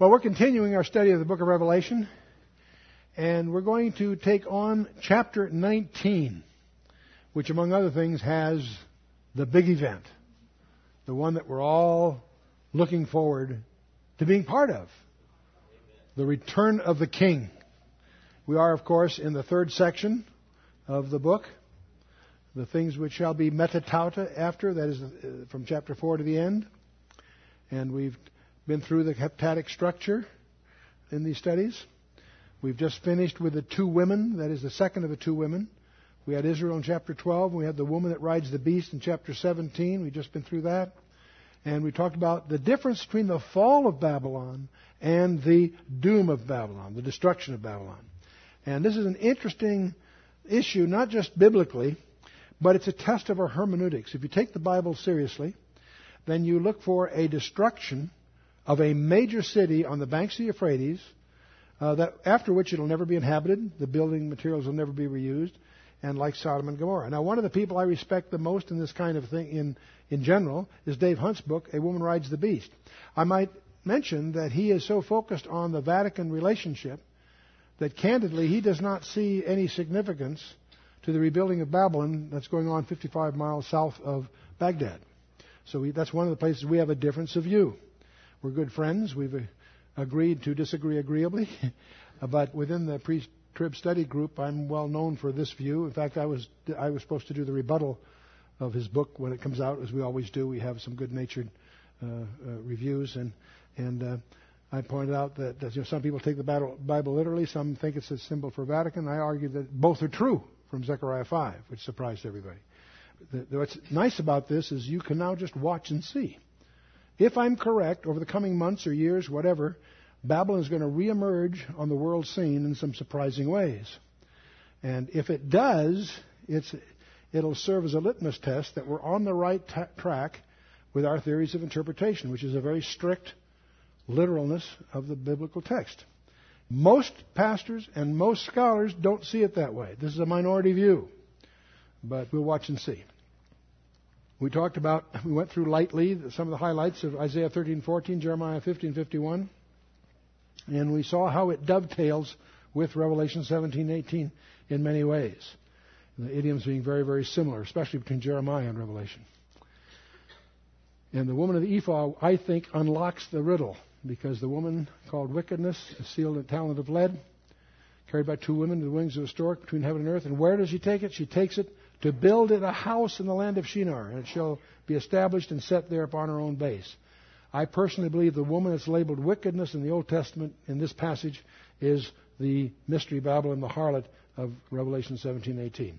Well, we're continuing our study of the book of Revelation, and we're going to take on chapter 19, which, among other things, has the big event, the one that we're all looking forward to being part of the return of the King. We are, of course, in the third section of the book, the things which shall be metatauta after, that is uh, from chapter 4 to the end. And we've been through the heptadic structure in these studies. We've just finished with the two women, that is the second of the two women. We had Israel in chapter 12. We had the woman that rides the beast in chapter 17. We've just been through that. And we talked about the difference between the fall of Babylon and the doom of Babylon, the destruction of Babylon. And this is an interesting issue, not just biblically, but it's a test of our hermeneutics. If you take the Bible seriously, then you look for a destruction of a major city on the banks of the Euphrates, uh, that after which it'll never be inhabited, the building materials will never be reused, and like Sodom and Gomorrah. Now, one of the people I respect the most in this kind of thing, in in general, is Dave Hunt's book, A Woman Rides the Beast. I might mention that he is so focused on the Vatican relationship that candidly he does not see any significance to the rebuilding of Babylon that's going on 55 miles south of Baghdad. So we, that's one of the places we have a difference of view. We're good friends. We've uh, agreed to disagree agreeably. but within the pre-trib study group, I'm well known for this view. In fact, I was I was supposed to do the rebuttal of his book when it comes out, as we always do. We have some good-natured uh, uh, reviews, and and uh, I pointed out that, you know, some people take the Bible literally, some think it's a symbol for Vatican. I argue that both are true from Zechariah 5, which surprised everybody. What's nice about this is you can now just watch and see. If I'm correct, over the coming months or years, whatever, Babylon is going to reemerge on the world scene in some surprising ways. And if it does, it'll serve as a litmus test that we're on the right t- track with our theories of interpretation, which is a very strict literalness of the biblical text. Most pastors and most scholars don't see it that way. This is a minority view, but we'll watch and see. We talked about, we went through lightly some of the highlights of Isaiah 13, 14, Jeremiah 15:51, and we saw how it dovetails with Revelation 17, 18 in many ways. The idioms being very, very similar, especially between Jeremiah and Revelation. And the woman of the ephah, I think, unlocks the riddle because the woman called wickedness is sealed in a talent of lead, carried by two women to the wings of a stork between heaven and earth. And where does she take it? She takes it to build it a house in the land of Shinar, and it shall be established and set there upon her own base. I personally believe the woman that's labeled wickedness in the Old Testament in this passage is the mystery Babylon, the harlot of Revelation 17:18.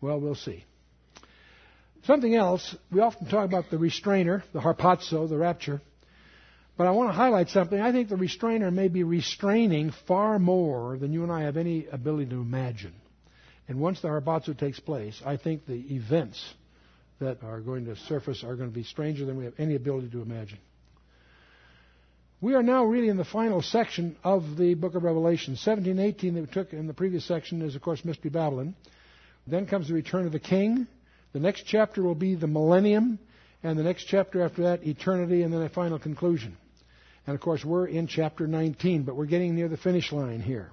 Well, we'll see. Something else, we often talk about the restrainer, the harpazo, the rapture. But I want to highlight something. I think the restrainer may be restraining far more than you and I have any ability to imagine. And once the harpazo takes place, I think the events that are going to surface are going to be stranger than we have any ability to imagine. We are now really in the final section of the book of Revelation. 17 18 that we took in the previous section is, of course, Mystery Babylon. Then comes the return of the king. The next chapter will be the millennium, and the next chapter after that, eternity, and then a final conclusion. And of course, we're in chapter 19, but we're getting near the finish line here.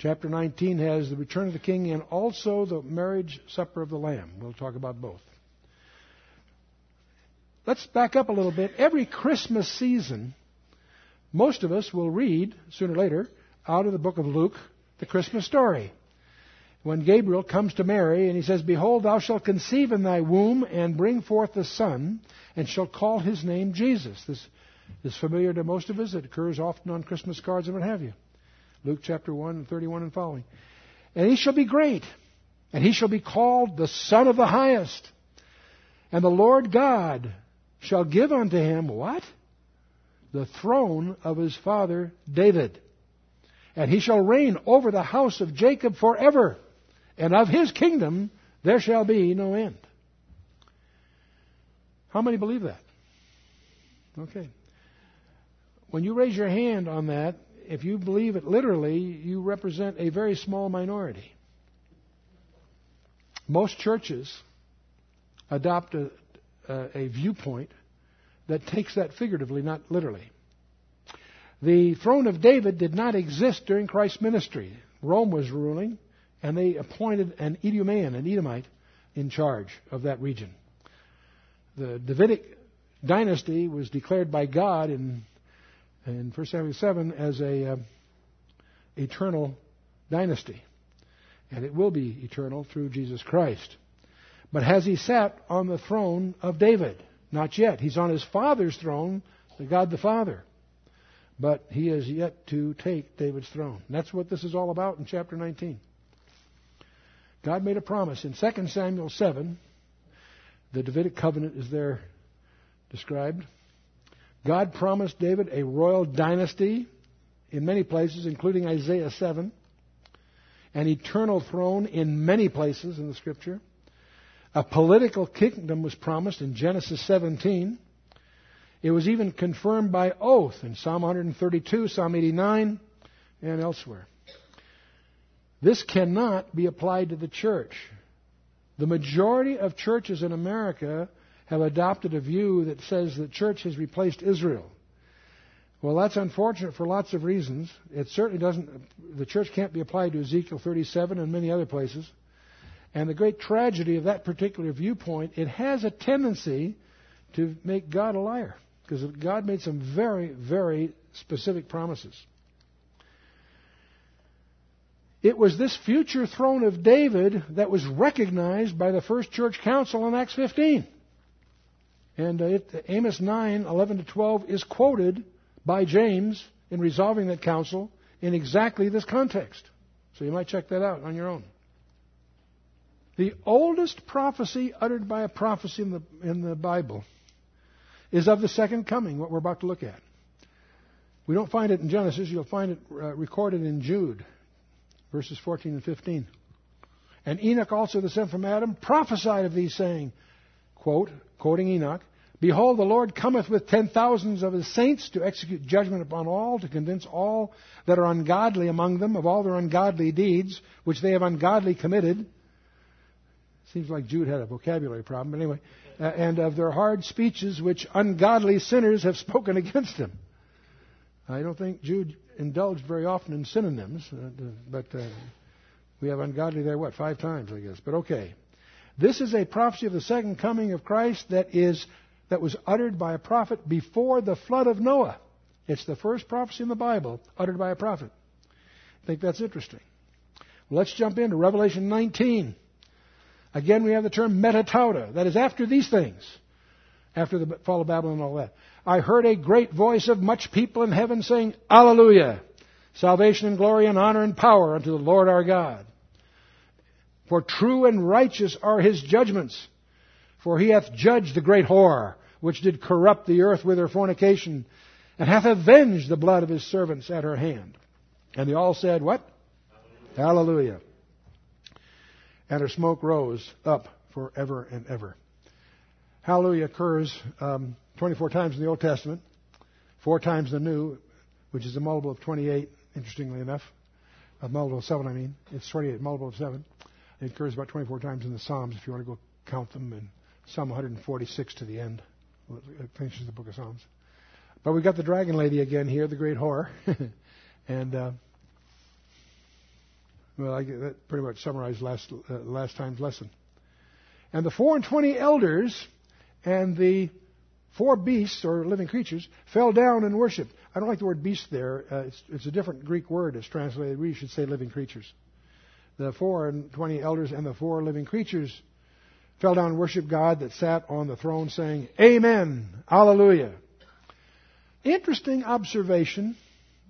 Chapter 19 has the return of the king and also the marriage supper of the Lamb. We'll talk about both. Let's back up a little bit. Every Christmas season, most of us will read, sooner or later, out of the book of Luke, the Christmas story. When Gabriel comes to Mary and he says, Behold, thou shalt conceive in thy womb and bring forth a son, and shalt call his name Jesus. This is familiar to most of us. It occurs often on Christmas cards and what have you. Luke chapter 1 and 31 and following. And he shall be great, and he shall be called the Son of the Highest. And the Lord God shall give unto him what? The throne of his father David. And he shall reign over the house of Jacob forever, and of his kingdom there shall be no end. How many believe that? Okay. When you raise your hand on that, if you believe it literally, you represent a very small minority. Most churches adopt a, a, a viewpoint that takes that figuratively, not literally. The throne of David did not exist during Christ's ministry. Rome was ruling, and they appointed an Idumean, an Edomite, in charge of that region. The Davidic dynasty was declared by God in, in 1 Samuel 7 as a uh, eternal dynasty. And it will be eternal through Jesus Christ. But has he sat on the throne of David? Not yet. He's on his father's throne, the God the Father but he is yet to take David's throne. And that's what this is all about in chapter 19. God made a promise in 2 Samuel 7. The Davidic covenant is there described. God promised David a royal dynasty in many places, including Isaiah 7, an eternal throne in many places in the scripture. A political kingdom was promised in Genesis 17. It was even confirmed by oath in Psalm 132, Psalm 89, and elsewhere. This cannot be applied to the church. The majority of churches in America have adopted a view that says the church has replaced Israel. Well, that's unfortunate for lots of reasons. It certainly doesn't, the church can't be applied to Ezekiel 37 and many other places. And the great tragedy of that particular viewpoint, it has a tendency to make God a liar because God made some very, very specific promises. It was this future throne of David that was recognized by the first church council in Acts 15. And uh, it, Amos 9, 11 to 12 is quoted by James in resolving that council in exactly this context. So you might check that out on your own. The oldest prophecy uttered by a prophecy in the, in the Bible is of the second coming, what we're about to look at. We don't find it in Genesis, you'll find it uh, recorded in Jude, verses 14 and 15. And Enoch also, the son from Adam, prophesied of these, saying, quote, quoting Enoch, Behold, the Lord cometh with ten thousands of his saints to execute judgment upon all, to convince all that are ungodly among them of all their ungodly deeds, which they have ungodly committed. Seems like Jude had a vocabulary problem, but anyway uh, and of their hard speeches which ungodly sinners have spoken against him. I don't think Jude indulged very often in synonyms, uh, but uh, we have ungodly there, what, five times, I guess. But okay. This is a prophecy of the second coming of Christ that is that was uttered by a prophet before the flood of Noah. It's the first prophecy in the Bible uttered by a prophet. I think that's interesting. Let's jump into Revelation 19. Again, we have the term metatauta. That is after these things. After the fall of Babylon and all that. I heard a great voice of much people in heaven saying, Alleluia! Salvation and glory and honor and power unto the Lord our God. For true and righteous are his judgments. For he hath judged the great whore, which did corrupt the earth with her fornication, and hath avenged the blood of his servants at her hand. And they all said, What? Hallelujah. Hallelujah and her smoke rose up forever and ever. Hallelujah occurs um, 24 times in the Old Testament, four times in the New, which is a multiple of 28, interestingly enough. A multiple of 7, I mean. It's 28, multiple of 7. It occurs about 24 times in the Psalms, if you want to go count them, and Psalm 146 to the end. It finishes the book of Psalms. But we got the dragon lady again here, the great whore. and uh, well, I, that pretty much summarized last, uh, last time's lesson. And the four and twenty elders and the four beasts, or living creatures, fell down and worshipped. I don't like the word beast there. Uh, it's, it's, a different Greek word. It's translated. We should say living creatures. The four and twenty elders and the four living creatures fell down and worshipped God that sat on the throne, saying, Amen, Alleluia. Interesting observation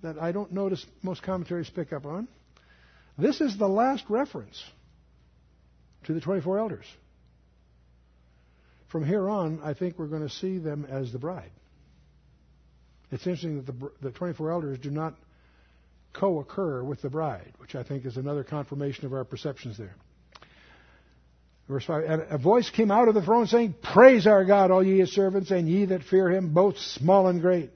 that I don't notice most commentaries pick up on. This is the last reference to the 24 elders. From here on, I think we're going to see them as the bride. It's interesting that the, the 24 elders do not co occur with the bride, which I think is another confirmation of our perceptions there. Verse 5 And a voice came out of the throne saying, Praise our God, all ye his servants, and ye that fear him, both small and great.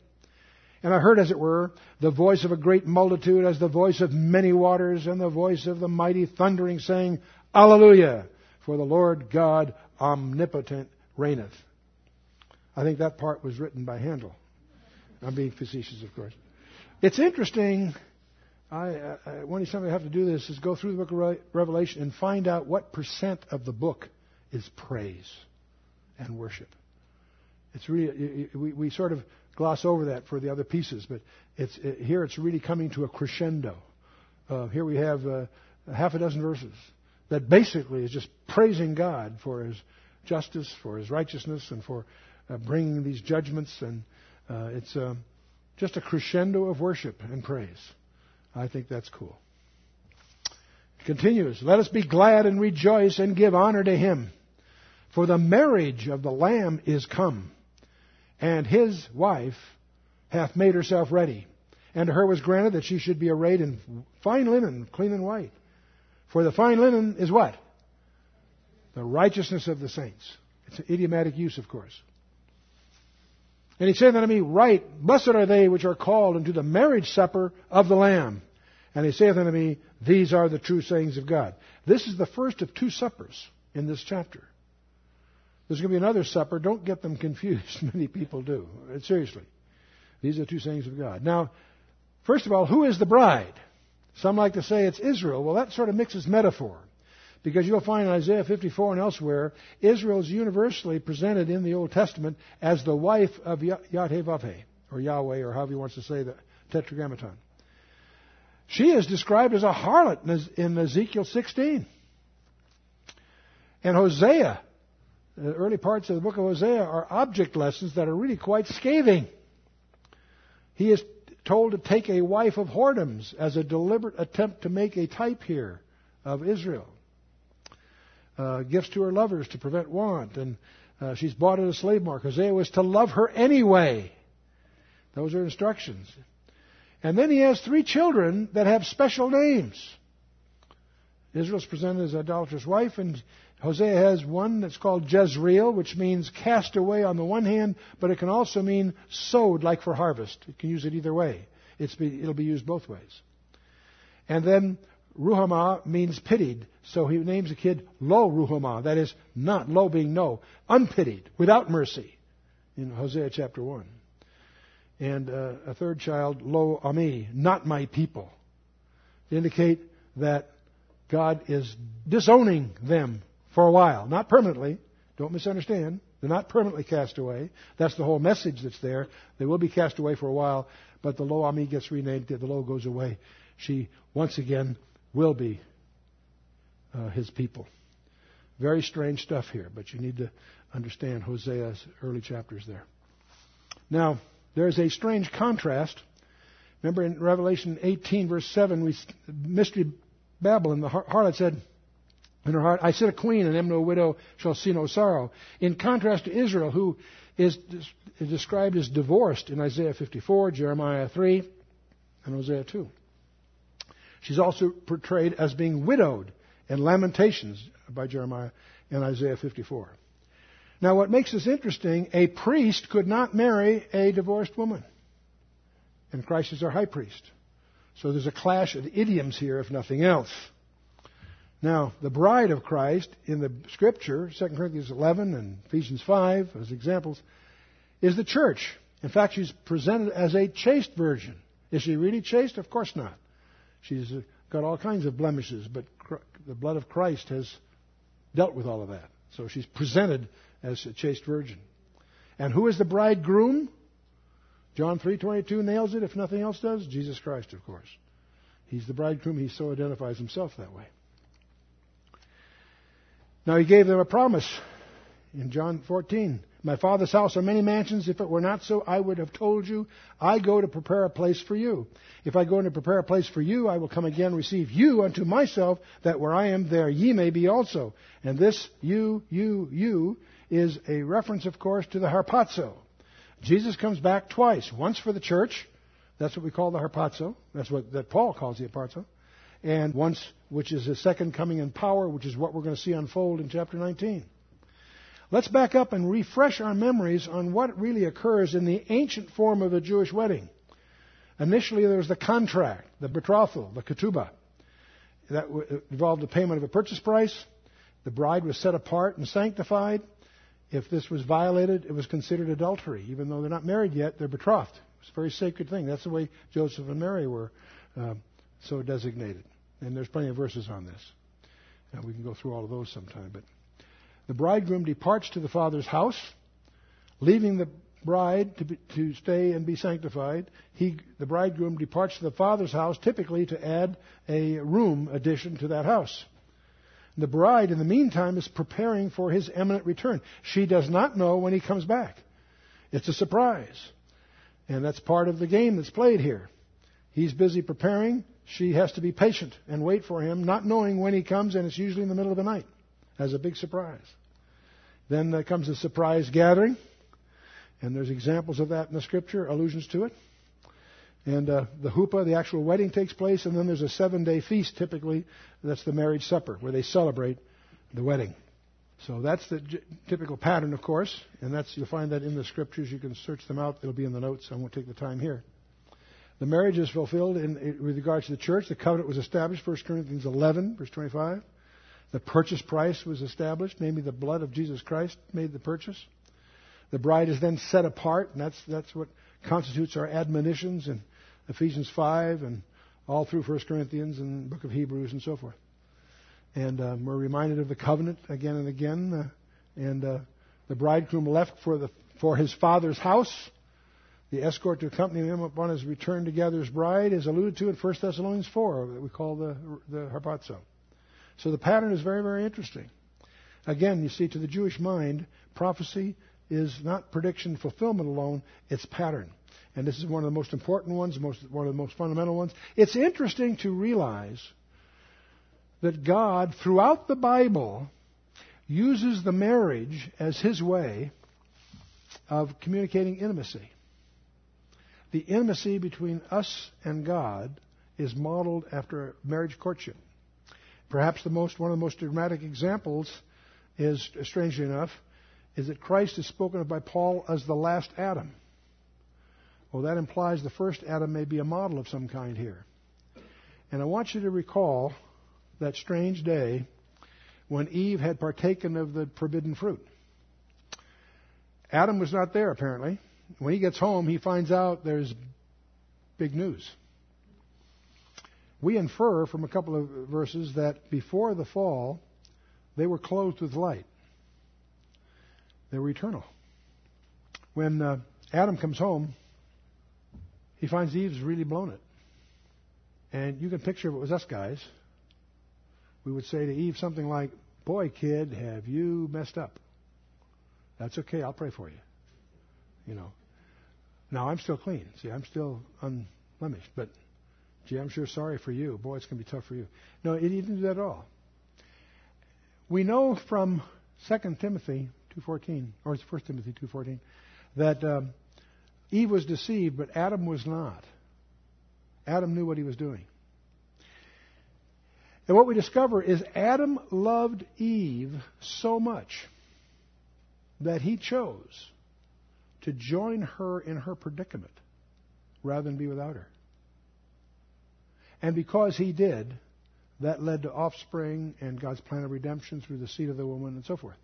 And I heard, as it were, the voice of a great multitude, as the voice of many waters, and the voice of the mighty thundering, saying, Alleluia! For the Lord God omnipotent reigneth. I think that part was written by Handel. I'm being facetious, of course. It's interesting. I, I, one time I have to do this is go through the book of Revelation and find out what percent of the book is praise and worship. It's really we, we sort of gloss over that for the other pieces, but it's it, here it's really coming to a crescendo. Uh, here we have uh, half a dozen verses that basically is just praising God for His justice, for His righteousness, and for uh, bringing these judgments. And uh, it's um, just a crescendo of worship and praise. I think that's cool. It continues. Let us be glad and rejoice and give honor to Him, for the marriage of the Lamb is come, and His wife hath made herself ready. And to her was granted that she should be arrayed in fine linen, clean and white. For the fine linen is what? The righteousness of the saints. It's an idiomatic use, of course. And he said unto me, Right, blessed are they which are called into the marriage supper of the Lamb. And he saith unto me, These are the true sayings of God. This is the first of two suppers in this chapter. There's going to be another supper. Don't get them confused. Many people do. Uh, seriously. These are two sayings of God. Now, first of all, who is the bride? Some like to say it's Israel. Well, that sort of mixes metaphor. Because you'll find in Isaiah 54 and elsewhere, Israel is universally presented in the Old Testament as the wife of Yahweh, or Yahweh, or however he wants to say the Tetragrammaton. She is described as a harlot in Ezekiel 16. And Hosea, the early parts of the book of Hosea are object lessons that are really quite scathing. He is told to take a wife of whoredoms as a deliberate attempt to make a type here of Israel. Uh, gifts to her lovers to prevent want, and uh, she's bought at a slave market. Hosea was to love her anyway. Those are instructions. And then he has three children that have special names. Israel's presented as idolatrous wife, and Hosea has one that's called Jezreel, which means cast away on the one hand, but it can also mean sowed like for harvest. You can use it either way. Be, it'll be used both ways. And then Ruhamah means pitied, so he names the kid Lo Ruhamah, that is, not Lo being no, unpitied, without mercy, in Hosea chapter 1. And uh, a third child, Lo Ami, not my people, to indicate that God is disowning them for a while, not permanently. Don't misunderstand. They're not permanently cast away. That's the whole message that's there. They will be cast away for a while, but the Lo Ami gets renamed. The Lo goes away. She once again will be uh, his people. Very strange stuff here, but you need to understand Hosea's early chapters there. Now, there's a strange contrast. Remember in Revelation 18, verse 7, we, Mystery Babylon, the harlot said, in her heart, I sit a queen and am no widow, shall see no sorrow. In contrast to Israel, who is, described as divorced in Isaiah 54, Jeremiah 3, and Hosea 2. She's also portrayed as being widowed in Lamentations by Jeremiah and Isaiah 54. Now, what makes this interesting, a priest could not marry a divorced woman. And Christ is our high priest. So there's a clash of idioms here, if nothing else. Now, the bride of Christ in the scripture, 2 Corinthians 11 and Ephesians 5 as examples, is the church. In fact, she's presented as a chaste virgin. Is she really chaste? Of course not. She's uh, got all kinds of blemishes, but the blood of Christ has dealt with all of that. So she's presented as a chaste virgin. And who is the bridegroom? John 3:22 nails it if nothing else does. Jesus Christ, of course. He's the bridegroom. He so identifies himself that way. Now he gave them a promise in John 14. My Father's house are many mansions. If it were not so, I would have told you. I go to prepare a place for you. If I go to prepare a place for you, I will come again receive you unto myself, that where I am, there ye may be also. And this you, you, you is a reference, of course, to the harpazo. Jesus comes back twice. Once for the church. That's what we call the harpazo. That's what that Paul calls the harpazo and once, which is his second coming in power, which is what we're going to see unfold in chapter 19. Let's back up and refresh our memories on what really occurs in the ancient form of a Jewish wedding. Initially, there was the contract, the betrothal, the ketubah. That involved the payment of a purchase price. The bride was set apart and sanctified. If this was violated, it was considered adultery. Even though they're not married yet, they're betrothed. It's a very sacred thing. That's the way Joseph and Mary were uh, so designated. And there's plenty of verses on this. And we can go through all of those sometime. But the bridegroom departs to the father's house, leaving the bride to, be, to stay and be sanctified. He, the bridegroom departs to the father's house, typically to add a room addition to that house. The bride, in the meantime, is preparing for his imminent return. She does not know when he comes back. It's a surprise. And that's part of the game that's played here. He's busy preparing. She has to be patient and wait for him, not knowing when he comes, and it's usually in the middle of the night as a big surprise. Then there comes a surprise gathering, and there's examples of that in the scripture, allusions to it. And uh, the huppah, the actual wedding, takes place, and then there's a seven day feast, typically. That's the marriage supper, where they celebrate the wedding. So that's the j- typical pattern, of course, and that's you'll find that in the scriptures. You can search them out; it'll be in the notes. I won't take the time here. The marriage is fulfilled in, in, with regards to the church. The covenant was established, 1 Corinthians 11, verse 25. The purchase price was established, namely the blood of Jesus Christ made the purchase. The bride is then set apart, and that's, that's what constitutes our admonitions in Ephesians 5 and all through 1 Corinthians and book of Hebrews and so forth. And um, we're reminded of the covenant again and again. Uh, and uh, the bridegroom left for, the, for his father's house. The escort to accompany him upon his return to gather his bride is alluded to in 1 Thessalonians 4, that we call the, the harpazo. So the pattern is very, very interesting. Again, you see, to the Jewish mind, prophecy is not prediction fulfillment alone, it's pattern and this is one of the most important ones, most, one of the most fundamental ones. It's interesting to realize that God, throughout the Bible, uses the marriage as his way of communicating intimacy. The intimacy between us and God is modeled after marriage courtship. Perhaps the most, one of the most dramatic examples is, strangely enough, is that Christ is spoken of by Paul as the last Adam. Well, that implies the first Adam may be a model of some kind here. And I want you to recall that strange day when Eve had partaken of the forbidden fruit. Adam was not there, apparently. When he gets home, he finds out there's big news. We infer from a couple of verses that before the fall, they were clothed with light. They were eternal. When uh, Adam comes home, he finds Eve's really blown it. And you can picture if it was us guys, we would say to Eve something like, Boy, kid, have you messed up? That's okay, I'll pray for you. You know. Now, I'm still clean. See, I'm still unblemished. But, gee, I'm sure sorry for you. Boy, it's going to be tough for you. No, he didn't do that at all. We know from 2 Timothy 2.14, or 1 Timothy 2.14, that um, Eve was deceived, but Adam was not. Adam knew what he was doing. And what we discover is Adam loved Eve so much that he chose to join her in her predicament rather than be without her. And because he did, that led to offspring and God's plan of redemption through the seed of the woman and so forth.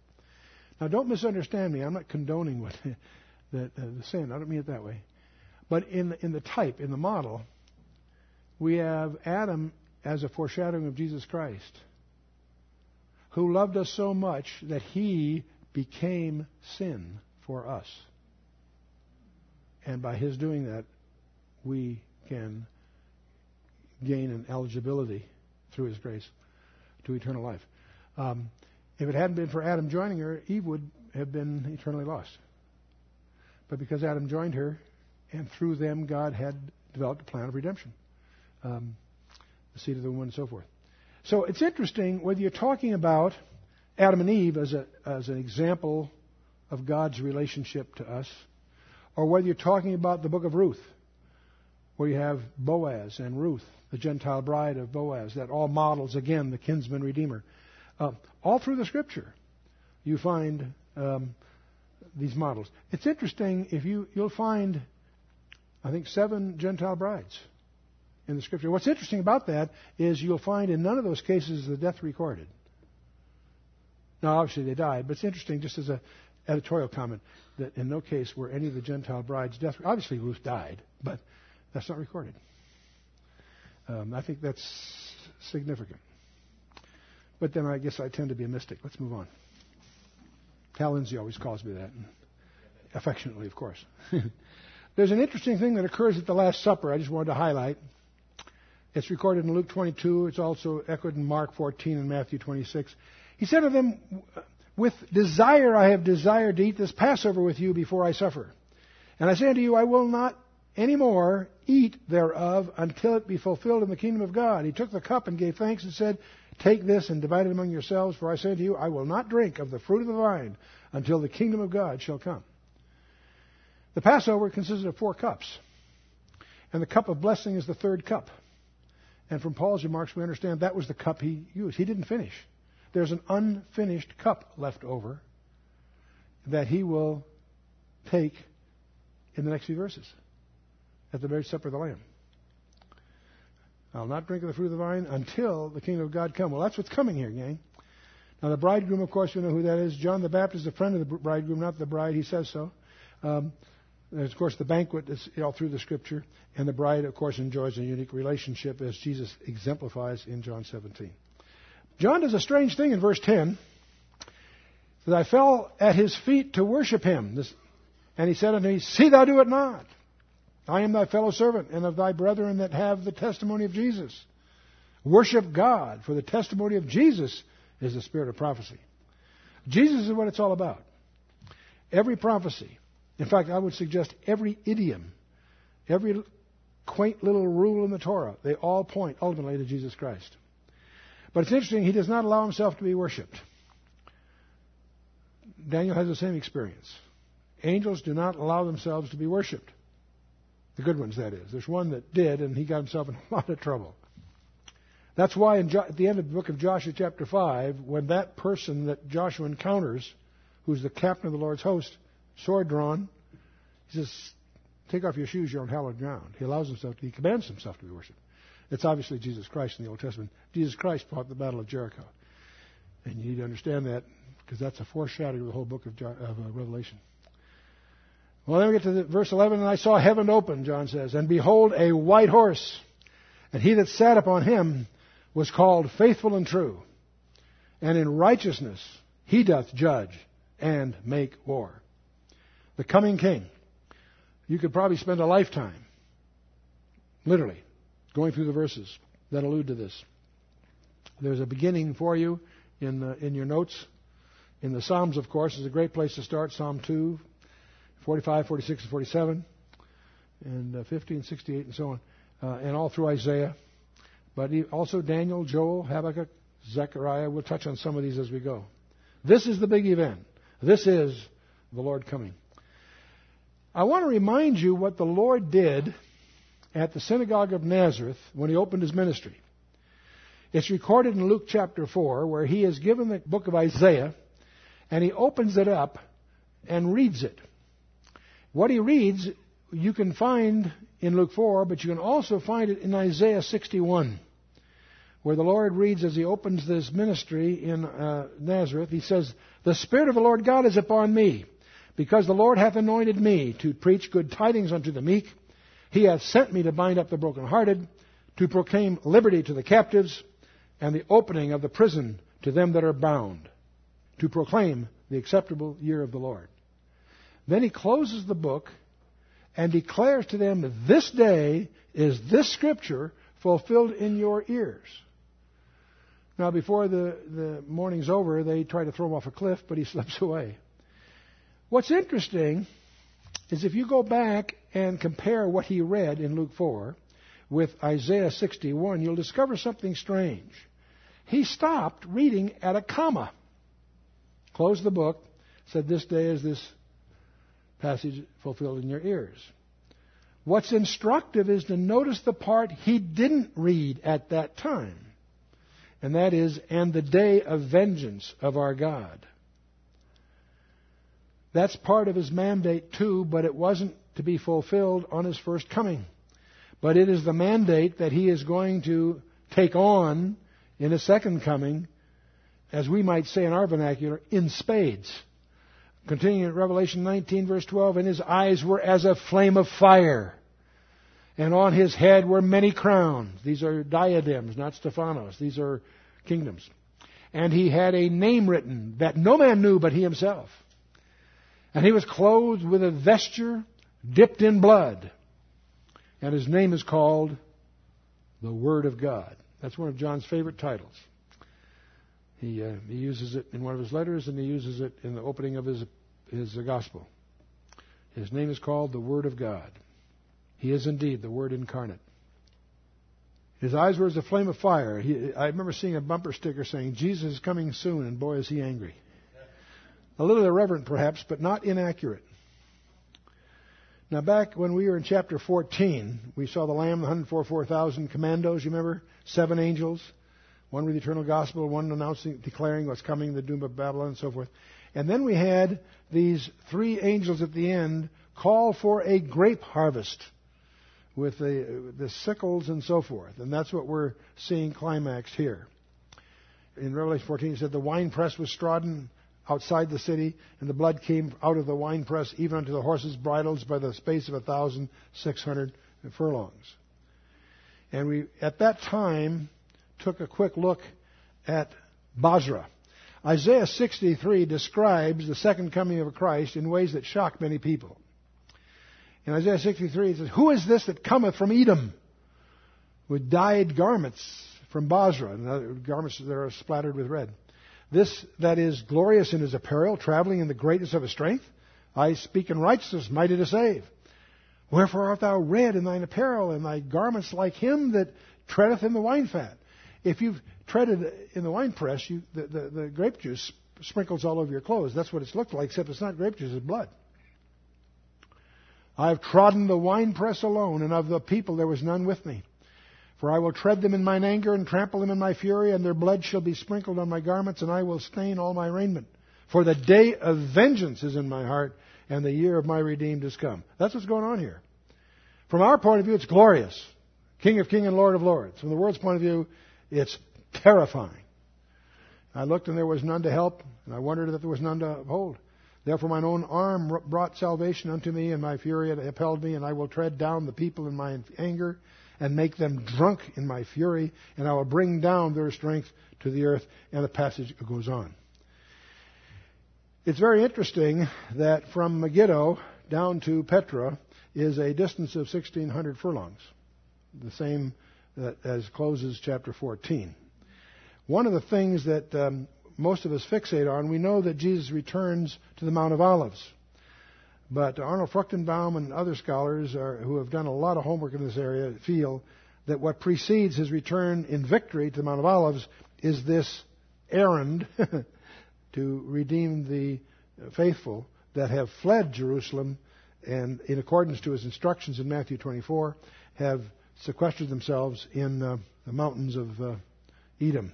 Now, don't misunderstand me. I'm not condoning what the, uh, the sin. I don't mean it that way. But in the, in the type, in the model, we have Adam as a foreshadowing of Jesus Christ, who loved us so much that he became sin for us. And by his doing that, we can gain an eligibility through his grace to eternal life. Um, if it hadn't been for Adam joining her, Eve would have been eternally lost but because Adam joined her, and through them God had developed a plan of redemption, um, the seed of the woman, and so forth. So it's interesting whether you're talking about Adam and Eve as, a, as an example of God's relationship to us, or whether you're talking about the book of Ruth, where you have Boaz and Ruth, the Gentile bride of Boaz, that all models, again, the kinsman redeemer. Uh, all through the scripture, you find um, these models. It's interesting if you you'll find, I think, seven Gentile brides in the scripture. What's interesting about that is you'll find in none of those cases the death recorded. Now, obviously they died, but it's interesting just as a editorial comment that in no case were any of the Gentile brides death. Obviously Ruth died, But that's not recorded. Um, I think that's significant. But then I guess I tend to be a mystic. Let's move on. Hal Lindsey always calls me that, affectionately, of course. There's an interesting thing that occurs at the Last Supper I just wanted to highlight. It's recorded in Luke 22. It's also echoed in Mark 14 and Matthew 26. He said to them, With desire I have desired to eat this Passover with you before I suffer. And I say unto you, I will not any more eat thereof until it be fulfilled in the kingdom of God. He took the cup and gave thanks and said, Take this and divide it among yourselves, for I say to you, I will not drink of the fruit of the vine until the kingdom of God shall come. The Passover consisted of four cups, and the cup of blessing is the third cup. And from Paul's remarks, we understand that was the cup he used. He didn't finish. There's an unfinished cup left over that he will take in the next few verses at the marriage supper of the Lamb. I'll not drink of the fruit of the vine until the kingdom of God come. Well, that's what's coming here, gang. Now, the bridegroom, of course, you know who that is. John the Baptist is a friend of the bridegroom, not the bride. He says so. Um, there's, of course, the banquet is all through the scripture. And the bride, of course, enjoys a unique relationship as Jesus exemplifies in John 17. John does a strange thing in verse 10 that I fell at his feet to worship him. This, and he said unto me, See thou do it not. I am thy fellow servant and of thy brethren that have the testimony of Jesus. Worship God, for the testimony of Jesus is the spirit of prophecy. Jesus is what it's all about. Every prophecy, in fact, I would suggest every idiom, every quaint little rule in the Torah, they all point ultimately to Jesus Christ. But it's interesting, he does not allow himself to be worshipped. Daniel has the same experience. Angels do not allow themselves to be worshipped. The good ones, that is. There's one that did, and he got himself in a lot of trouble. That's why jo- at the end of the book of Joshua, chapter 5, when that person that Joshua encounters, who's the captain of the Lord's host, sword drawn, he says, Take off your shoes, you're on hallowed ground. He allows himself, to, he commands himself to be worshipped. It's obviously Jesus Christ in the Old Testament. Jesus Christ fought the Battle of Jericho. And you need to understand that because that's a foreshadowing of the whole book of, of uh, Revelation. Well, then we get to the, verse 11, and I saw heaven open, John says, and behold, a white horse. And he that sat upon him was called faithful and true. And in righteousness he doth judge and make war. The coming king. You could probably spend a lifetime, literally, going through the verses that allude to this. There's a beginning for you in, the, in your notes. In the Psalms, of course, is a great place to start. Psalm 2, 45, 46, and 47, and uh, 50 and 68, and so on, uh, and all through Isaiah. But also Daniel, Joel, Habakkuk, Zechariah. We'll touch on some of these as we go. This is the big event. This is the Lord coming. I want to remind you what the Lord did at the synagogue of Nazareth when he opened his ministry. It's recorded in Luke chapter 4 where he is given the book of Isaiah and he opens it up and reads it. What he reads, you can find in Luke 4, but you can also find it in Isaiah 61, where the Lord reads as he opens this ministry in uh, Nazareth. He says, The Spirit of the Lord God is upon me, because the Lord hath anointed me to preach good tidings unto the meek. He hath sent me to bind up the brokenhearted, to proclaim liberty to the captives, and the opening of the prison to them that are bound, to proclaim the acceptable year of the Lord. Then he closes the book and declares to them, This day is this scripture fulfilled in your ears. Now, before the, the morning's over, they try to throw him off a cliff, but he slips away. What's interesting is if you go back and compare what he read in Luke 4 with Isaiah 61, you'll discover something strange. He stopped reading at a comma, closed the book, said, This day is this passage fulfilled in your ears. What's instructive is to notice the part he didn't read at that time. And that is, and the day of vengeance of our God. That's part of his mandate too, but it wasn't to be fulfilled on his first coming. But it is the mandate that he is going to take on in his second coming, as we might say in our vernacular, in spades. Continuing in Revelation 19, verse 12, and his eyes were as a flame of fire. And on his head were many crowns. These are diadems, not Stephanos. These are kingdoms. And he had a name written that no man knew but he himself. And he was clothed with a vesture dipped in blood. And his name is called the Word of God. That's one of John's favorite titles. He, uh, he uses it in one of his letters and he uses it in the opening of his, his uh, gospel. His name is called the Word of God. He is indeed the Word incarnate. His eyes were as a flame of fire. He, I remember seeing a bumper sticker saying, Jesus is coming soon, and boy, is he angry. A little irreverent, perhaps, but not inaccurate. Now, back when we were in chapter 14, we saw the Lamb, the 144,000 commandos, you remember? Seven angels, one with the eternal gospel, one announcing, declaring what's coming, the doom of Babylon, and so forth. And then we had these three angels at the end call for a grape harvest with the, the sickles and so forth. And that's what we're seeing climaxed here. In Revelation 14, it said the winepress was trodden outside the city, and the blood came out of the winepress even unto the horses' bridles by the space of a thousand six hundred furlongs. And we, at that time, took a quick look at Bozrah. Isaiah 63 describes the second coming of Christ in ways that shock many people. In Isaiah 63, it says, Who is this that cometh from Edom with dyed garments from Bozrah? And garments that are splattered with red. This that is glorious in his apparel, traveling in the greatness of his strength. I speak in righteousness, mighty to save. Wherefore art thou red in thine apparel, and thy garments like him that treadeth in the wine fat? If you've treaded in the wine press, you, the, the, the grape juice sprinkles all over your clothes. That's what it's looked like, except it's not grape juice, it's blood. I have trodden the winepress alone, and of the people there was none with me. For I will tread them in mine anger and trample them in my fury, and their blood shall be sprinkled on my garments, and I will stain all my raiment. For the day of vengeance is in my heart, and the year of my redeemed is come. That's what's going on here. From our point of view, it's glorious. King of kings and Lord of lords. From the world's point of view, it's terrifying. I looked and there was none to help, and I wondered that there was none to uphold. Therefore, mine own arm brought salvation unto me, and my fury upheld me, and I will tread down the people in my anger, and make them drunk in my fury, and I will bring down their strength to the earth. And the passage goes on. It's very interesting that from Megiddo down to Petra is a distance of 1,600 furlongs, the same as closes chapter 14. One of the things that um, most of us fixate on, we know that Jesus returns to the Mount of Olives. But Arnold Fruchtenbaum and other scholars are, who have done a lot of homework in this area feel that what precedes his return in victory to the Mount of Olives is this errand to redeem the faithful that have fled Jerusalem and, in accordance to his instructions in Matthew 24, have sequestered themselves in uh, the mountains of uh, Edom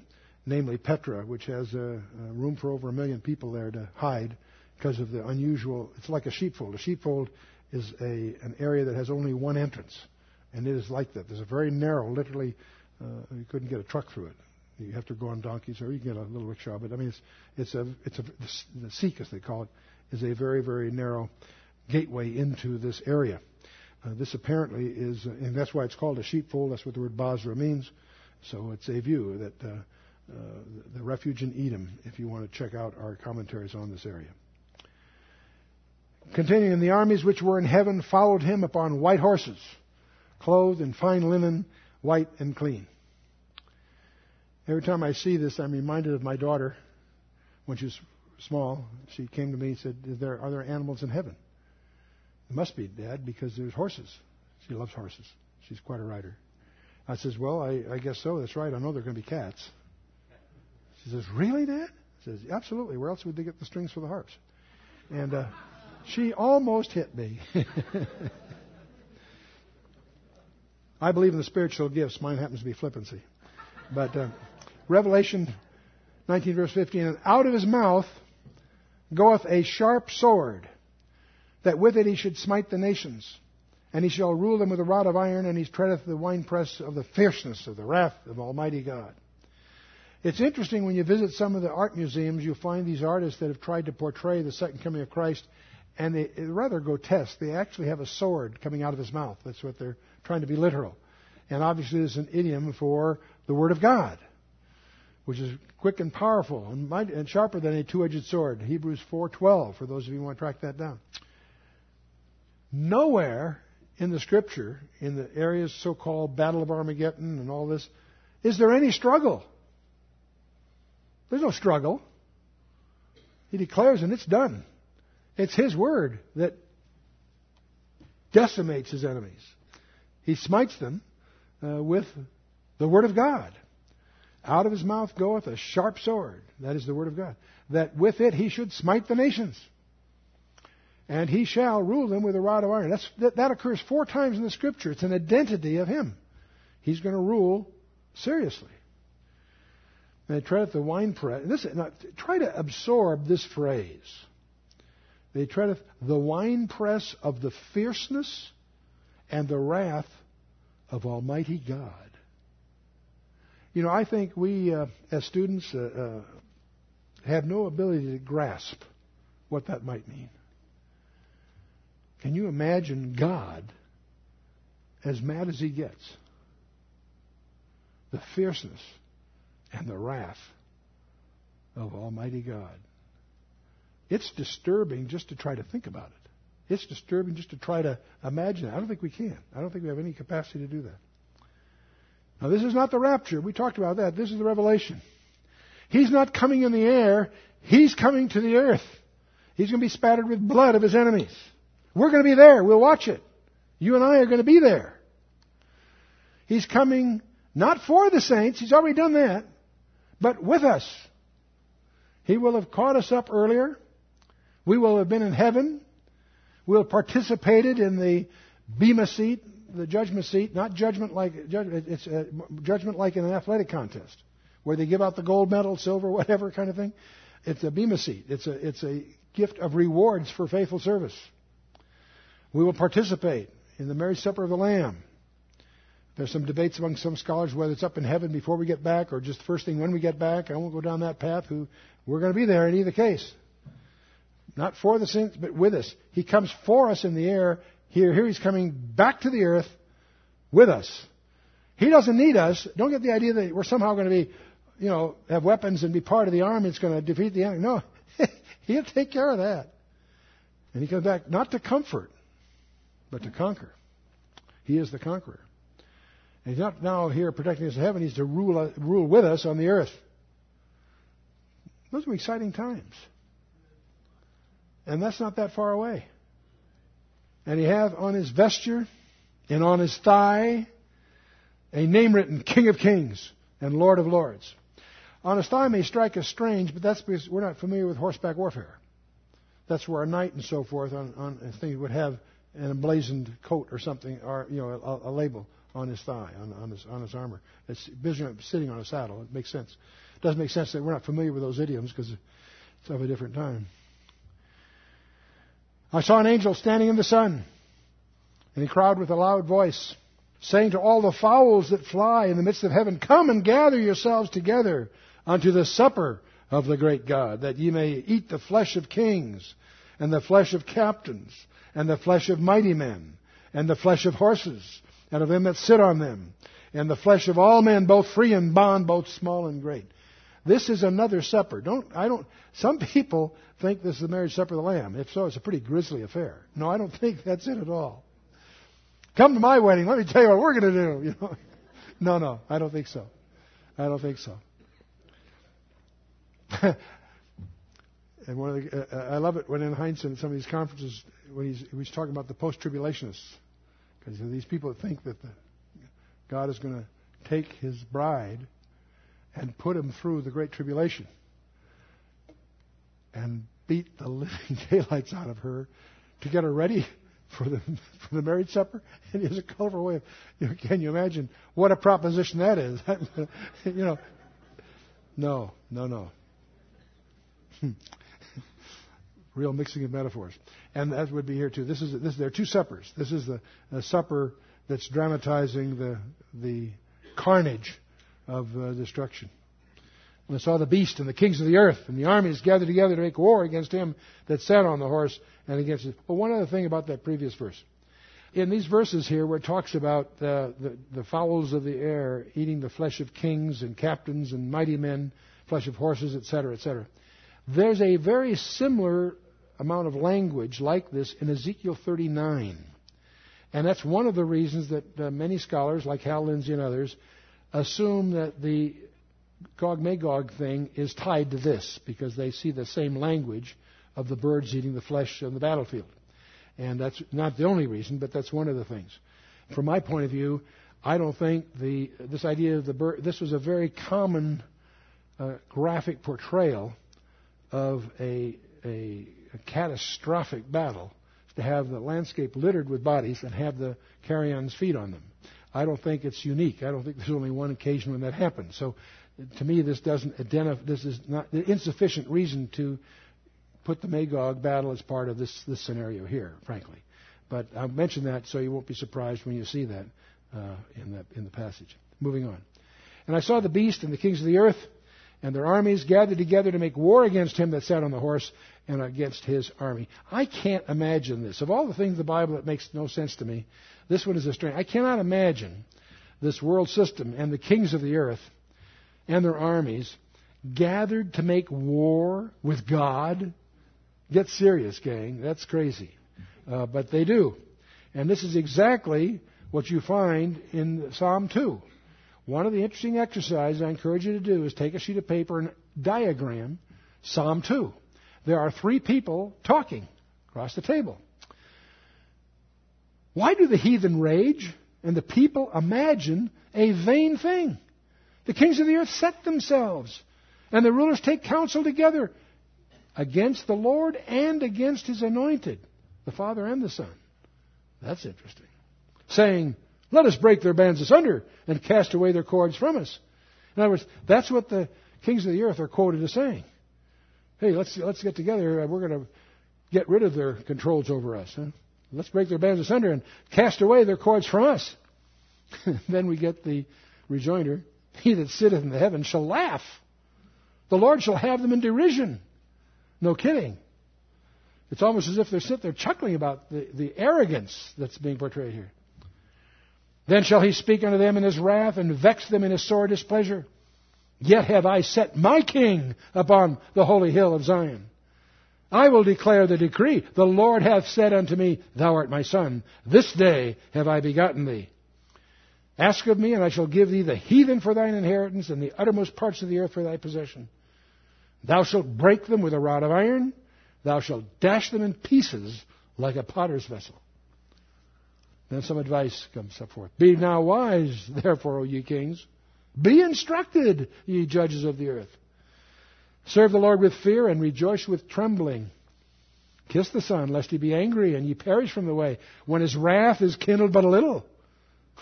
namely Petra, which has room for over a million people there to hide because of the unusual. It's like a sheepfold. A sheepfold is a an area that has only one entrance, and it is like that. There's a very narrow, literally, uh, you couldn't get a truck through it. You have to go on donkeys, or you can get a little rickshaw. But I mean, it's it's a it's a the Siq, as they call it, is a very very narrow gateway into this area. Uh, this apparently is, uh, and that's why it's called a sheepfold. That's what the word Bozrah means. So it's a view that uh, uh, the refuge in Edom, if you want to check out our commentaries on this area. Continuing, the armies which were in heaven followed him upon white horses, clothed in fine linen, white and clean. Every time I see this, I'm reminded of my daughter when she was small. She came to me and said, Is there, Are there animals in heaven? There must be, Dad, because there's horses. She loves horses. She's quite a rider. I says, Well, I, I guess so. That's right. I know there are going to be cats. She says, Really, Dad? He says, Absolutely. Where else would they get the strings for the harps? And uh, she almost hit me. I believe in the spiritual gifts. Mine happens to be flippancy. But uh, Revelation 19, verse 15, and out of his mouth goeth a sharp sword, that with it he should smite the nations. And he shall rule them with a rod of iron, and he treadeth the winepress of the fierceness of the wrath of Almighty God. It's interesting when you visit some of the art museums, you find these artists that have tried to portray the second coming of Christ, and they, are rather grotesque. They actually have a sword coming out of his mouth. That's what they're trying to be literal. And obviously, there's an idiom for the Word of God, which is quick and powerful and, might, and sharper than a two-edged sword. Hebrews 4:12. For those of you who want to track that down. Nowhere in the Scripture, in the areas so-called Battle of Armageddon and all this, is there any struggle. There's no struggle. He declares, and it's done. It's His word that decimates His enemies. He smites them uh, with the word of God. Out of his mouth goeth a sharp sword. That is the word of God. That with it he should smite the nations. And he shall rule them with a rod of iron. That's, that, that occurs four times in the scripture. It's an identity of him. He's going to rule seriously. And they tread at the winepress. This, now, try to absorb this phrase. They tread at the winepress of the fierceness and the wrath of Almighty God. You know, I think we, uh, as students, uh, uh, have no ability to grasp what that might mean. Can you imagine God as mad as he gets? The fierceness and the wrath of Almighty God. It's disturbing just to try to think about it. It's disturbing just to try to imagine it. I don't think we can. I don't think we have any capacity to do that. Now, this is not the rapture. We talked about that. This is the revelation. He's not coming in the air. He's coming to the earth. He's going to be spattered with blood of his enemies. We're going to be there. We'll watch it. You and I are going to be there. He's coming not for the saints. He's already done that. But with us. He will have caught us up earlier. We will have been in heaven. We'll have participated in the Bema seat, the judgment seat, not judgment like it's a judgment like in an athletic contest where they give out the gold medal, silver, whatever kind of thing. It's a bema seat. It's a it's a gift of rewards for faithful service. We will participate in the marriage supper of the Lamb. There's some debates among some scholars whether it's up in heaven before we get back or just first thing when we get back. I won't go down that path. Who we're going to be there in either case. Not for the saints, but with us. He comes for us in the air. Here, here he's coming back to the earth with us. He doesn't need us. Don't get the idea that we're somehow going to be, you know, have weapons and be part of the army that's going to defeat the enemy. No, he'll take care of that. And he comes back not to comfort, but to conquer. He is the conqueror. And he's not now here protecting us in heaven. He's to rule, rule with us on the earth. Those are exciting times. And that's not that far away. And he have on his vesture and on his thigh a name written King of Kings and Lord of Lords. On his thigh may strike us strange, but that's because we're not familiar with horseback warfare. That's where a knight and so forth on, on things would have an emblazoned coat or something, or you know, a, a label on his thigh, on, on, his on his armor. It's Benjamin sitting on a saddle. It makes sense. It doesn't make sense that we're not familiar with those idioms because it's of a different time. I saw an angel standing in the sun, and he cried with a loud voice, saying to all the fowls that fly in the midst of heaven, Come and gather yourselves together unto the supper of the great God, that ye may eat the flesh of kings, and the flesh of captains, and the flesh of mighty men, and the flesh of horses, and of them that sit on them, and the flesh of all men, both free and bond, both small and great. This is another supper. Don't I don't some people think this is the marriage supper of the Lamb. If so, it's a pretty grisly affair. No, I don't think that's it at all. Come to my wedding, let me tell you what we're gonna do, you know. No, no, I don't think so. I don't think so. and one of the, uh, I love it when Ed Hindson at some of these conferences when he's, talking about the post-tribulationists, because these people think that the, God is going to take His bride and put him through the Great Tribulation and beat the living daylights out of her to get her ready for the for the marriage supper. And he a colorful way of, you know, can you imagine what a proposition that is? you know, no, no, no. Real mixing of metaphors, and that would be here too. This is this. There are two suppers. This is the, the supper that's dramatizing the the carnage of uh, destruction. And I saw the beast and the kings of the earth and the armies gathered together to make war against him that sat on the horse and against it. But one other thing about that previous verse. In these verses here, where it talks about the, the, the fowls of the air eating the flesh of kings and captains and mighty men, flesh of horses, etc., etc., there's a very similar amount of language like this in Ezekiel 39. And that's one of the reasons that uh, many scholars, like Hal Lindsey and others, assume that the Gog Magog thing is tied to this because they see the same language of the birds eating the flesh on the battlefield. And that's not the only reason, but that's one of the things. From my point of view, I don't think the this idea of the bird. This was a very common uh, graphic portrayal of a, a, a catastrophic battle to have the landscape littered with bodies and have the carrions feed on them. I don't think it's unique. I don't think there's only one occasion when that happened. So, to me, this doesn't identify. This is not the insufficient reason to put the Magog battle as part of this this scenario here, frankly. But I'll mention that so you won't be surprised when you see that uh, in the in the passage. Moving on. And I saw the beast and the kings of the earth and their armies gathered together to make war against him that sat on the horse and against his army. I can't imagine this. Of all the things in the Bible that makes no sense to me, this one is a strange. I cannot imagine this world system and the kings of the earth and their armies gathered to make war with God. Get serious, gang. That's crazy. Uh, but they do. And this is exactly what you find in Psalm 2. One of the interesting exercises I encourage you to do is take a sheet of paper and diagram Psalm 2. There are three people talking across the table. Why do the heathen rage and the people imagine a vain thing? The kings of the earth set themselves, and the rulers take counsel together against the Lord and against his anointed, the Father and the Son. That's interesting. Saying, let us break their bands asunder and cast away their cords from us. In other words, that's what the kings of the earth are quoted as saying. Hey, let's, let's get together. We're going to get rid of their controls over us. Huh? Let's break their bands asunder and cast away their cords from us. then we get the rejoinder He that sitteth in the heavens shall laugh. The Lord shall have them in derision. No kidding. It's almost as if they're sitting there chuckling about the, the arrogance that's being portrayed here. Then shall he speak unto them in his wrath and vex them in his sore displeasure. Yet have I set my king upon the holy hill of Zion. I will declare the decree. The Lord hath said unto me, Thou art my son. This day have I begotten thee. Ask of me, and I shall give thee the heathen for thine inheritance, and the uttermost parts of the earth for thy possession. Thou shalt break them with a rod of iron. Thou shalt dash them in pieces like a potter's vessel. Then some advice comes up forth. Be now wise, therefore, O ye kings. Be instructed, ye judges of the earth. Serve the Lord with fear and rejoice with trembling. Kiss the Son, lest he be angry and ye perish from the way, when his wrath is kindled but a little.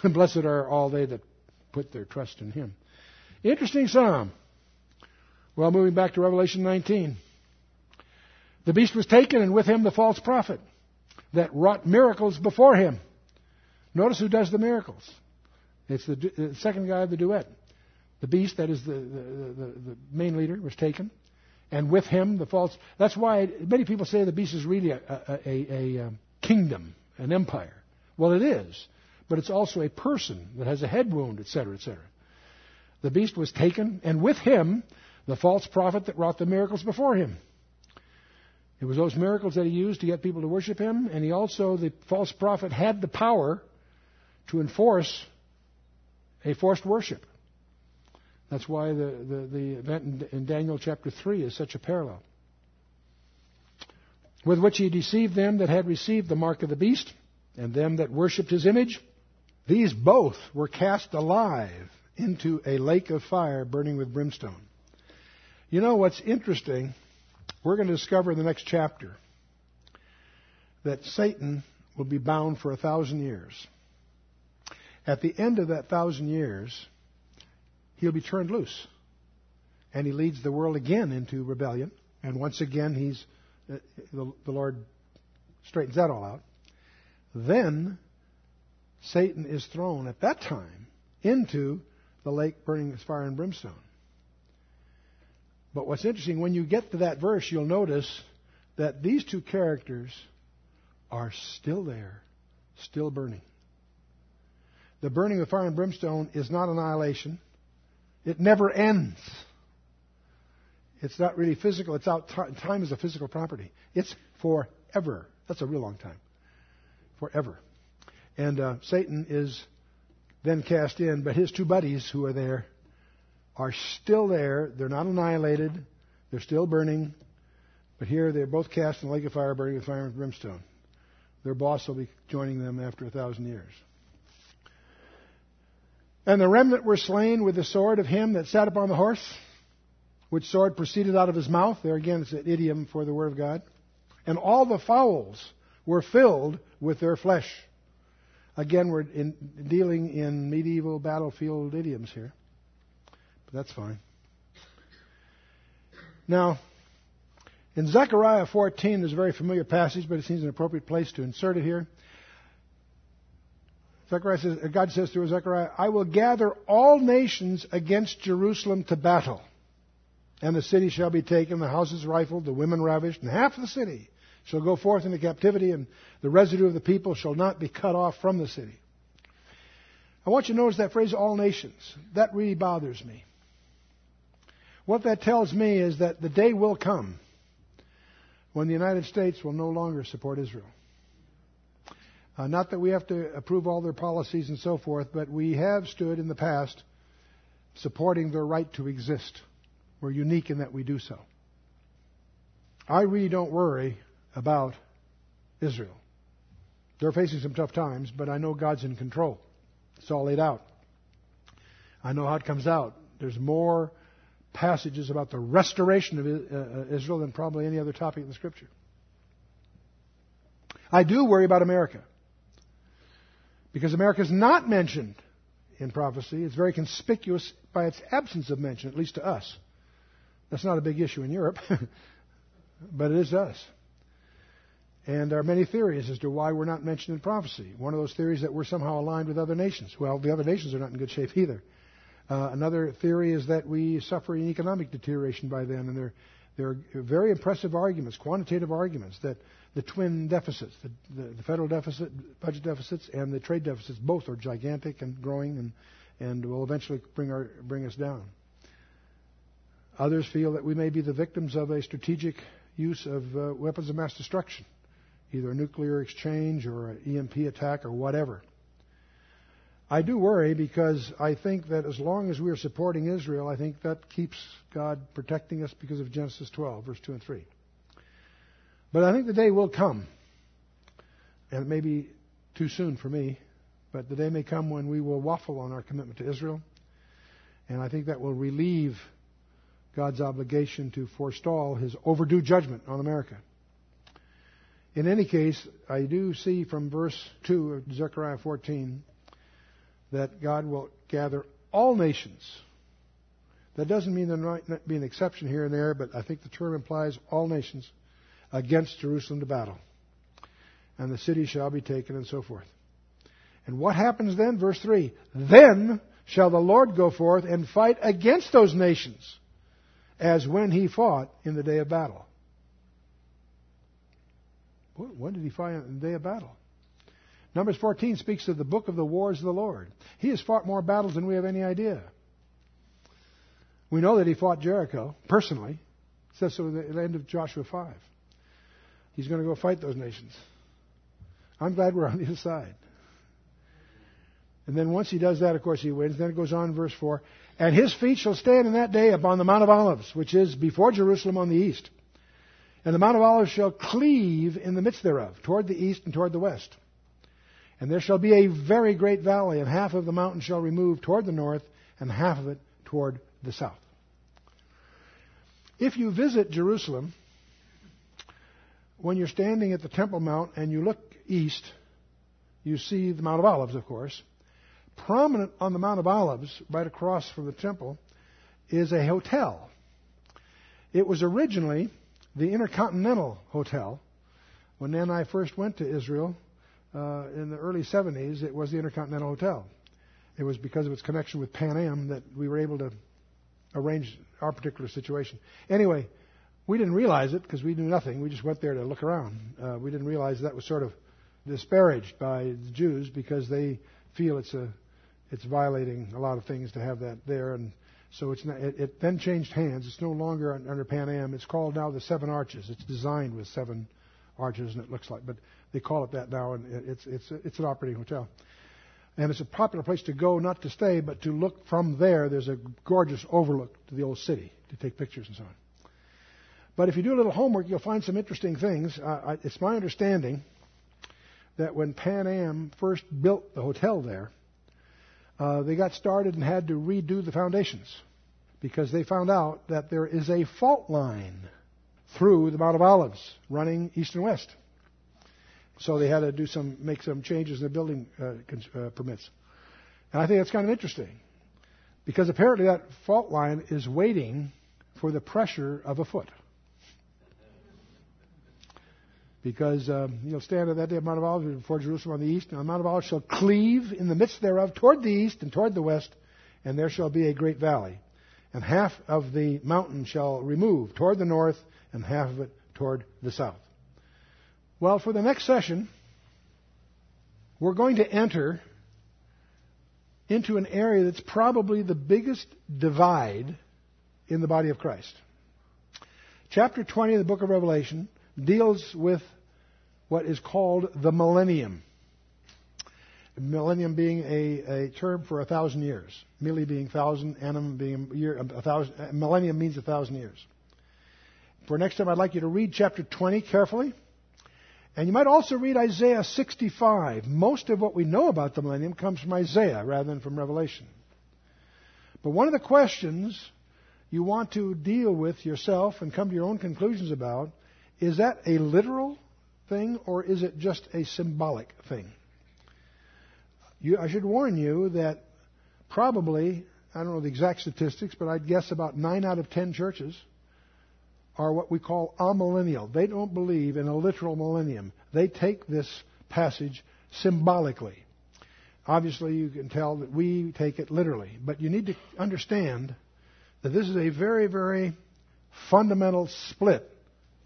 And blessed are all they that put their trust in him. Interesting psalm. Well, moving back to Revelation 19. The beast was taken, and with him the false prophet that wrought miracles before him Notice who does the miracles. It's the, the uh, second guy of the duet. The beast, that is the, the, the, the main leader, was taken. And with him, the false. That's why many people say the beast is really a, a, a, a um, kingdom, an empire. Well, it is. But it's also a person that has a head wound, etc., etc. The beast was taken, and with him, the false prophet that wrought the miracles before him. It was those miracles that he used to get people to worship him, and he also, the false prophet, had the power to enforce a forced worship. That's why the, the, the event in, in Daniel chapter 3 is such a parallel. With which he deceived them that had received the mark of the beast, and them that worshipped his image. These both were cast alive into a lake of fire burning with brimstone. You know what's interesting? We're going to discover in the next chapter that Satan will be bound for a thousand years. At the end of that thousand years, he'll be turned loose. And he leads the world again into rebellion. And once again, he's, uh, the, the Lord straightens that all out. Then, Satan is thrown at that time into the lake burning with fire and brimstone. But what's interesting, when you get to that verse, you'll notice that these two characters are still there still burning. The burning of fire and brimstone is not annihilation. It never ends. It's not really physical. It's out. Time is a physical property. It's forever. That's a real long time. Forever. And uh, Satan is then cast in, but his two buddies who are there are still there. They're not annihilated. They're still burning. But here they're both cast in the lake of fire, burning with fire and brimstone. Their boss will be joining them after a thousand years. And the remnant were slain with the sword of him that sat upon the horse, which sword proceeded out of his mouth. There again, it's an idiom for the word of God. And all the fowls were filled with their flesh. Again, we're in, dealing in medieval battlefield idioms here. But that's fine. Now, in Zechariah 14, there's a very familiar passage, but it seems an appropriate place to insert it here. Zechariah says, uh, God says through Zechariah, I will gather all nations against Jerusalem to battle. And the city shall be taken, the houses rifled, the women ravished, and half the city shall go forth into captivity, and the residue of the people shall not be cut off from the city. I want you to notice that phrase, all nations. That really bothers me. What that tells me is that the day will come when the United States will no longer support Israel. Uh, not that we have to approve all their policies and so forth, but we have stood in the past supporting their right to exist. We're unique in that we do so. I really don't worry about Israel. They're facing some tough times, but I know God's in control. It's all laid out. I know how it comes out. There's more passages about the restoration of uh, Israel than probably any other topic in the Scripture. I do worry about America. Because America is not mentioned in prophecy. It's very conspicuous by its absence of mention, at least to us. That's not a big issue in Europe, but it is us. And there are many theories as to why we're not mentioned in prophecy. One of those theories that we're somehow aligned with other nations. Well, the other nations are not in good shape either. Uh, another theory is that we suffer an economic deterioration by then, and there, there are very impressive arguments, quantitative arguments, that the twin deficits, the, the, the, federal deficit, budget deficits, and the trade deficits, both are gigantic and growing, and, and will eventually bring, our, bring us down. Others feel that we may be the victims of a strategic use of uh, weapons of mass destruction, either a nuclear exchange or an EMP attack or whatever. I do worry because I think that as long as we are supporting Israel, I think that keeps God protecting us because of Genesis 12, verse 2 and 3. But I think the day will come, and it may be too soon for me, but the day may come when we will waffle on our commitment to Israel, and I think that will relieve God's obligation to forestall his overdue judgment on America. In any case, I do see from verse 2 of Zechariah 14 that God will gather all nations. That doesn't mean there might be an exception here and there, but I think the term implies all nations against Jerusalem to battle. And the city shall be taken, and so forth. And what happens then? Verse 3 Then shall the Lord go forth and fight against those nations, as when he fought in the day of battle. When did he fight in the day of battle? Numbers 14 speaks of the book of the wars of the Lord. He has fought more battles than we have any idea. We know that he fought Jericho personally. It says so at the end of Joshua 5. He's going to go fight those nations. I'm glad we're on the other side. And then once he does that, of course, he wins. Then it goes on, verse 4. And his feet shall stand in that day upon the Mount of Olives, which is before Jerusalem on the east. And the Mount of Olives shall cleave in the midst thereof, toward the east and toward the west. And there shall be a very great valley, and half of the mountain shall remove toward the north, and half of it toward the south. If you visit Jerusalem, when you're standing at the Temple Mount and you look east, you see the Mount of Olives, of course. Prominent on the Mount of Olives, right across from the temple, is a hotel. It was originally the Intercontinental Hotel. When Nan and I first went to Israel uh, in the early 70s, it was the Intercontinental Hotel. It was because of its connection with Pan Am that we were able to arrange our particular situation. Anyway, we didn't realize it because we knew nothing. We just went there to look around. Uh, we didn't realize that was sort of disparaged by the Jews because they feel it's a it's violating a lot of things to have that there, and so it's not, it, it then changed hands. It's no longer under Pan Am. It's called now the Seven Arches. It's designed with seven arches, and it looks like, but they call it that now, and it's it's it's an operating hotel. And it's a popular place to go, not to stay, but to look from there. There's a gorgeous overlook to the old city to take pictures and so on. But if you do a little homework, you'll find some interesting things. Uh, it's my understanding that when Pan Am first built the hotel there, uh, they got started and had to redo the foundations because they found out that there is a fault line through the Mount of Olives running east and west. So they had to do some, make some changes in the building uh, uh, permits. And I think that's kind of interesting because apparently that fault line is waiting for the pressure of a foot. Because um, you'll stand at that day of Mount of Olives before Jerusalem on the east, and the Mount of Olives shall cleave in the midst thereof toward the east and toward the west, and there shall be a great valley. And half of the mountain shall remove toward the north, and half of it toward the south. Well, for the next session, we're going to enter into an area that's probably the biggest divide in the body of Christ. Chapter 20 of the book of Revelation deals with what is called the millennium. Millennium being a, a term for a thousand years. Milli being thousand, annum being year, a thousand, millennium means a thousand years. For next time, I'd like you to read chapter 20 carefully. And you might also read Isaiah 65. Most of what we know about the millennium comes from Isaiah rather than from Revelation. But one of the questions you want to deal with yourself and come to your own conclusions about is that a literal thing or is it just a symbolic thing? You, I should warn you that probably, I don't know the exact statistics, but I'd guess about 9 out of 10 churches are what we call amillennial. They don't believe in a literal millennium. They take this passage symbolically. Obviously, you can tell that we take it literally, but you need to understand that this is a very, very fundamental split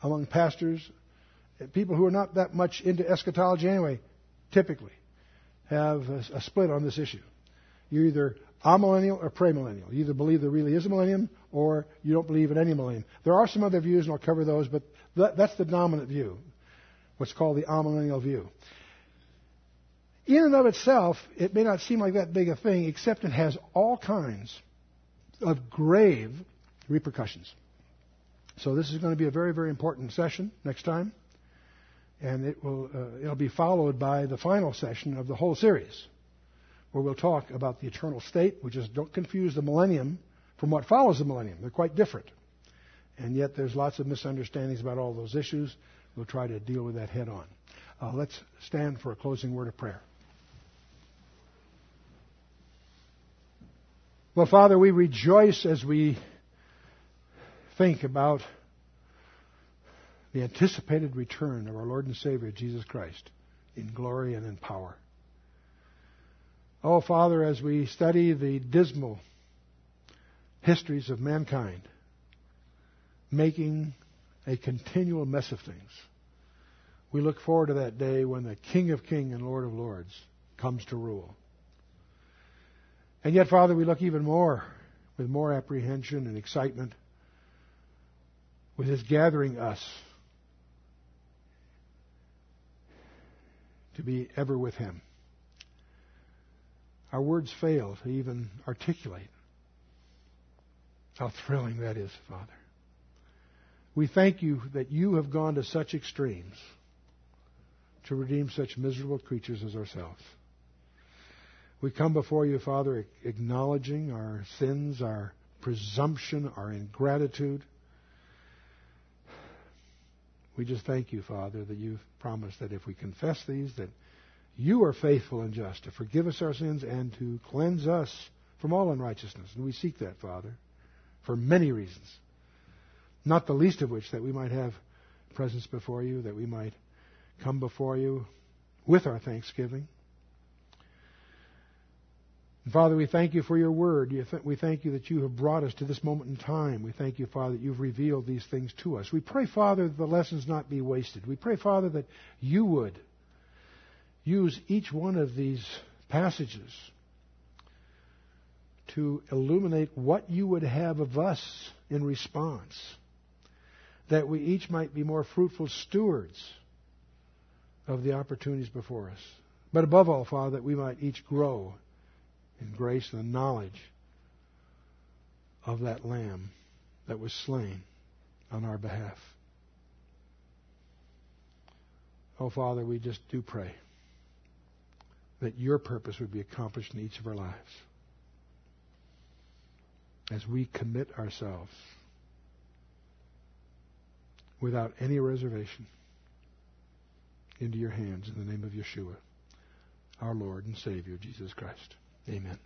among pastors, people who are not that much into eschatology anyway, typically have a, split on this issue. You're either amillennial or premillennial. You either believe there really is a millennium or you don't believe in any millennium. There are some other views, and I'll cover those, but that, that's the dominant view, what's called the amillennial view. In and of itself, it may not seem like that big a thing, except it has all kinds of grave repercussions. So this is going to be a very, very important session next time, and it will uh, it'll be followed by the final session of the whole series where we'll talk about the eternal state, which is don't confuse the millennium from what follows the millennium. They're quite different. And yet there's lots of misunderstandings about all those issues. We'll try to deal with that head on. Uh, let's stand for a closing word of prayer. Well, Father, we rejoice as we think about the anticipated return of our Lord and Savior, Jesus Christ, in glory and in power. Oh, Father, as we study the dismal histories of mankind, making a continual mess of things, we look forward to that day when the King of Kings and Lord of Lords comes to rule. And yet, Father, we look even more with more apprehension and excitement with His gathering us to be ever with Him. Our words fail to even articulate how thrilling that is, Father. We thank you that you have gone to such extremes to redeem such miserable creatures as ourselves. We come before you, Father, acknowledging our sins, our presumption, our ingratitude. We just thank you, Father, that you've promised that if we confess these, that you are faithful and just to forgive us our sins and to cleanse us from all unrighteousness. And we seek that, Father, for many reasons. Not the least of which that we might have presence before you, that we might come before you with our thanksgiving. Father, we thank you for your word. We thank you that you have brought us to this moment in time. We thank you, Father, that you've revealed these things to us. We pray, Father, that the lessons not be wasted. We pray, Father, that you would use each one of these passages to illuminate what you would have of us in response, that we each might be more fruitful stewards of the opportunities before us. But above all, Father, that we might each grow in grace and the knowledge of that Lamb that was slain on our behalf. Oh, Father, we just do pray that your purpose would be accomplished in each of our lives as we commit ourselves without any reservation into your hands in the name of Yeshua, our Lord and Savior, Jesus Christ. Amen.